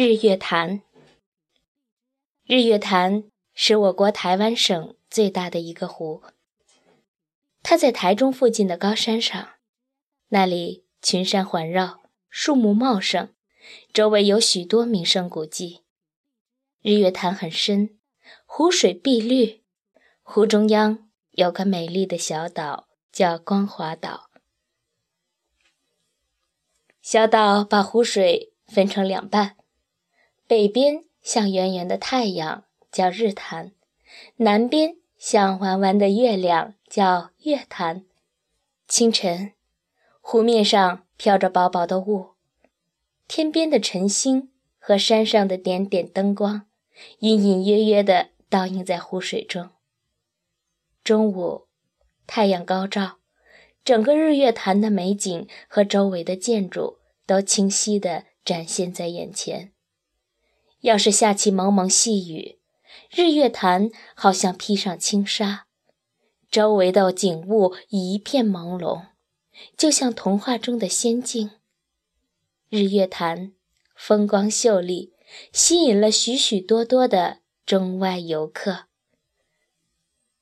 日月潭。日月潭是我国台湾省最大的一个湖，它在台中附近的高山上，那里群山环绕，树木茂盛，周围有许多名胜古迹。日月潭很深，湖水碧绿，湖中央有个美丽的小岛，叫光华岛。小岛把湖水分成两半。北边像圆圆的太阳，叫日潭；南边像弯弯的月亮，叫月潭。清晨，湖面上飘着薄薄的雾，天边的晨星和山上的点点灯光，隐隐约约地倒映在湖水中。中午，太阳高照，整个日月潭的美景和周围的建筑都清晰地展现在眼前。要是下起蒙蒙细雨，日月潭好像披上轻纱，周围的景物一片朦胧，就像童话中的仙境。日月潭风光秀丽，吸引了许许多多的中外游客。